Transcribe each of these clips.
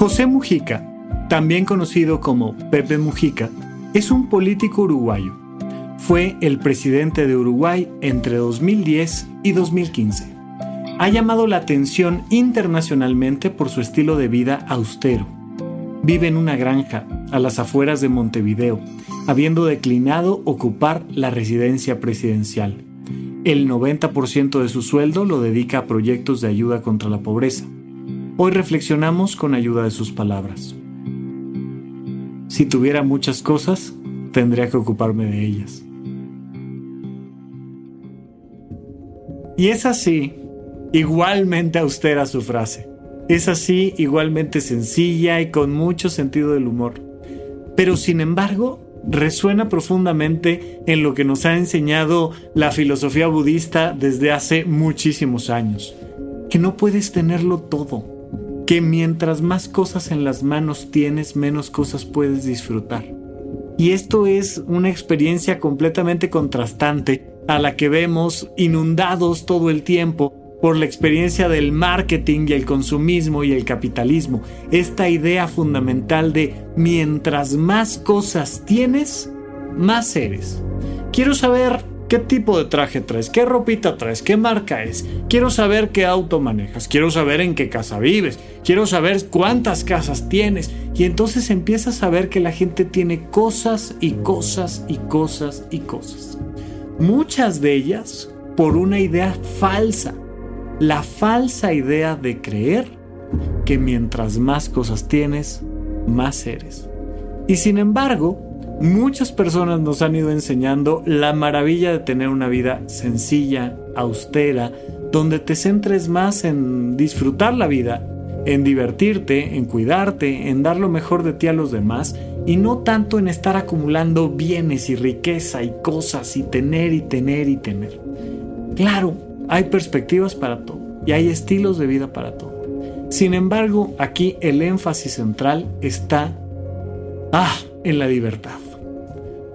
José Mujica, también conocido como Pepe Mujica, es un político uruguayo. Fue el presidente de Uruguay entre 2010 y 2015. Ha llamado la atención internacionalmente por su estilo de vida austero. Vive en una granja a las afueras de Montevideo, habiendo declinado ocupar la residencia presidencial. El 90% de su sueldo lo dedica a proyectos de ayuda contra la pobreza. Hoy reflexionamos con ayuda de sus palabras. Si tuviera muchas cosas, tendría que ocuparme de ellas. Y es así, igualmente austera su frase. Es así, igualmente sencilla y con mucho sentido del humor. Pero sin embargo, resuena profundamente en lo que nos ha enseñado la filosofía budista desde hace muchísimos años. Que no puedes tenerlo todo que mientras más cosas en las manos tienes, menos cosas puedes disfrutar. Y esto es una experiencia completamente contrastante a la que vemos inundados todo el tiempo por la experiencia del marketing y el consumismo y el capitalismo. Esta idea fundamental de mientras más cosas tienes, más eres. Quiero saber ¿Qué tipo de traje traes? ¿Qué ropita traes? ¿Qué marca es? Quiero saber qué auto manejas. Quiero saber en qué casa vives. Quiero saber cuántas casas tienes. Y entonces empiezas a ver que la gente tiene cosas y cosas y cosas y cosas. Muchas de ellas por una idea falsa. La falsa idea de creer que mientras más cosas tienes, más eres. Y sin embargo, Muchas personas nos han ido enseñando la maravilla de tener una vida sencilla, austera, donde te centres más en disfrutar la vida, en divertirte, en cuidarte, en dar lo mejor de ti a los demás y no tanto en estar acumulando bienes y riqueza y cosas y tener y tener y tener. Claro, hay perspectivas para todo y hay estilos de vida para todo. Sin embargo, aquí el énfasis central está ah, en la libertad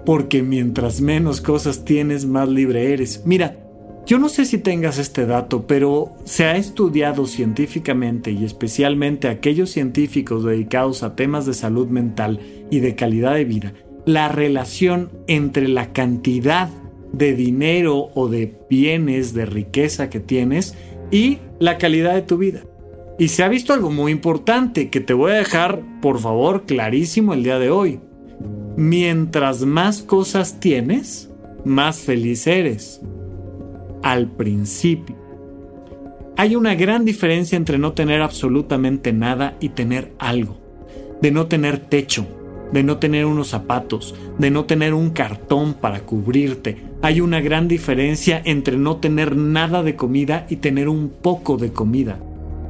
porque mientras menos cosas tienes, más libre eres. Mira, yo no sé si tengas este dato, pero se ha estudiado científicamente y especialmente aquellos científicos dedicados a temas de salud mental y de calidad de vida, la relación entre la cantidad de dinero o de bienes, de riqueza que tienes y la calidad de tu vida. Y se ha visto algo muy importante que te voy a dejar, por favor, clarísimo el día de hoy mientras más cosas tienes, más feliz eres. Al principio. Hay una gran diferencia entre no tener absolutamente nada y tener algo. De no tener techo, de no tener unos zapatos, de no tener un cartón para cubrirte. Hay una gran diferencia entre no tener nada de comida y tener un poco de comida.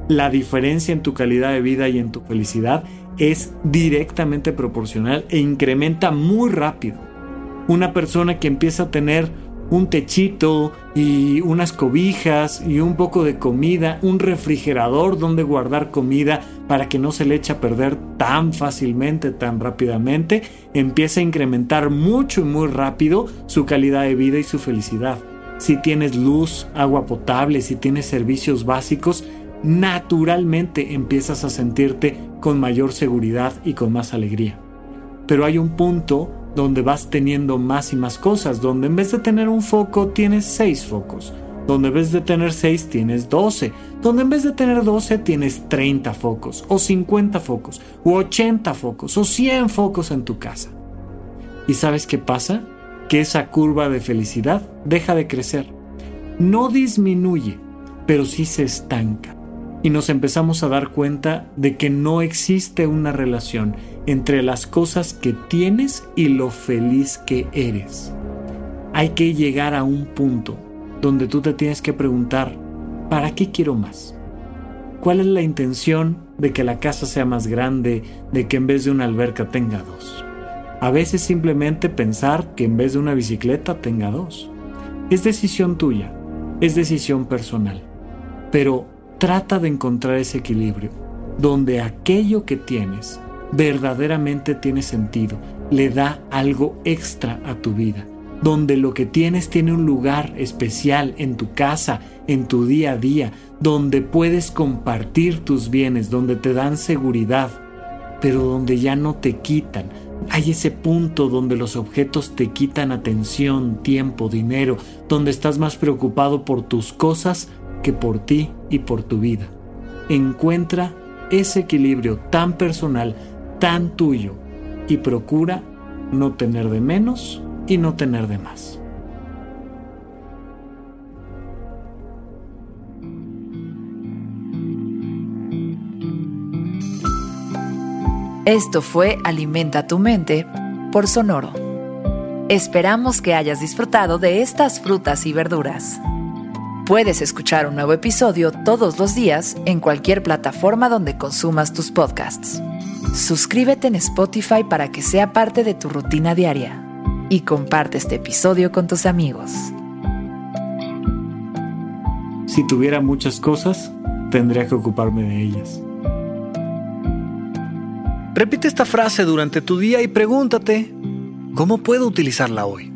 La diferencia en tu calidad de vida y en tu felicidad es directamente proporcional e incrementa muy rápido. Una persona que empieza a tener un techito y unas cobijas y un poco de comida, un refrigerador donde guardar comida para que no se le eche a perder tan fácilmente, tan rápidamente, empieza a incrementar mucho y muy rápido su calidad de vida y su felicidad. Si tienes luz, agua potable, si tienes servicios básicos, naturalmente empiezas a sentirte con mayor seguridad y con más alegría. Pero hay un punto donde vas teniendo más y más cosas, donde en vez de tener un foco tienes seis focos, donde en vez de tener seis tienes doce, donde en vez de tener doce tienes treinta focos, o cincuenta focos, o ochenta focos, o cien focos en tu casa. ¿Y sabes qué pasa? Que esa curva de felicidad deja de crecer. No disminuye, pero sí se estanca y nos empezamos a dar cuenta de que no existe una relación entre las cosas que tienes y lo feliz que eres. Hay que llegar a un punto donde tú te tienes que preguntar, ¿para qué quiero más? ¿Cuál es la intención de que la casa sea más grande, de que en vez de una alberca tenga dos? A veces simplemente pensar que en vez de una bicicleta tenga dos. Es decisión tuya, es decisión personal. Pero Trata de encontrar ese equilibrio, donde aquello que tienes verdaderamente tiene sentido, le da algo extra a tu vida, donde lo que tienes tiene un lugar especial en tu casa, en tu día a día, donde puedes compartir tus bienes, donde te dan seguridad, pero donde ya no te quitan. Hay ese punto donde los objetos te quitan atención, tiempo, dinero, donde estás más preocupado por tus cosas que por ti y por tu vida. Encuentra ese equilibrio tan personal, tan tuyo, y procura no tener de menos y no tener de más. Esto fue Alimenta tu mente por Sonoro. Esperamos que hayas disfrutado de estas frutas y verduras. Puedes escuchar un nuevo episodio todos los días en cualquier plataforma donde consumas tus podcasts. Suscríbete en Spotify para que sea parte de tu rutina diaria y comparte este episodio con tus amigos. Si tuviera muchas cosas, tendría que ocuparme de ellas. Repite esta frase durante tu día y pregúntate, ¿cómo puedo utilizarla hoy?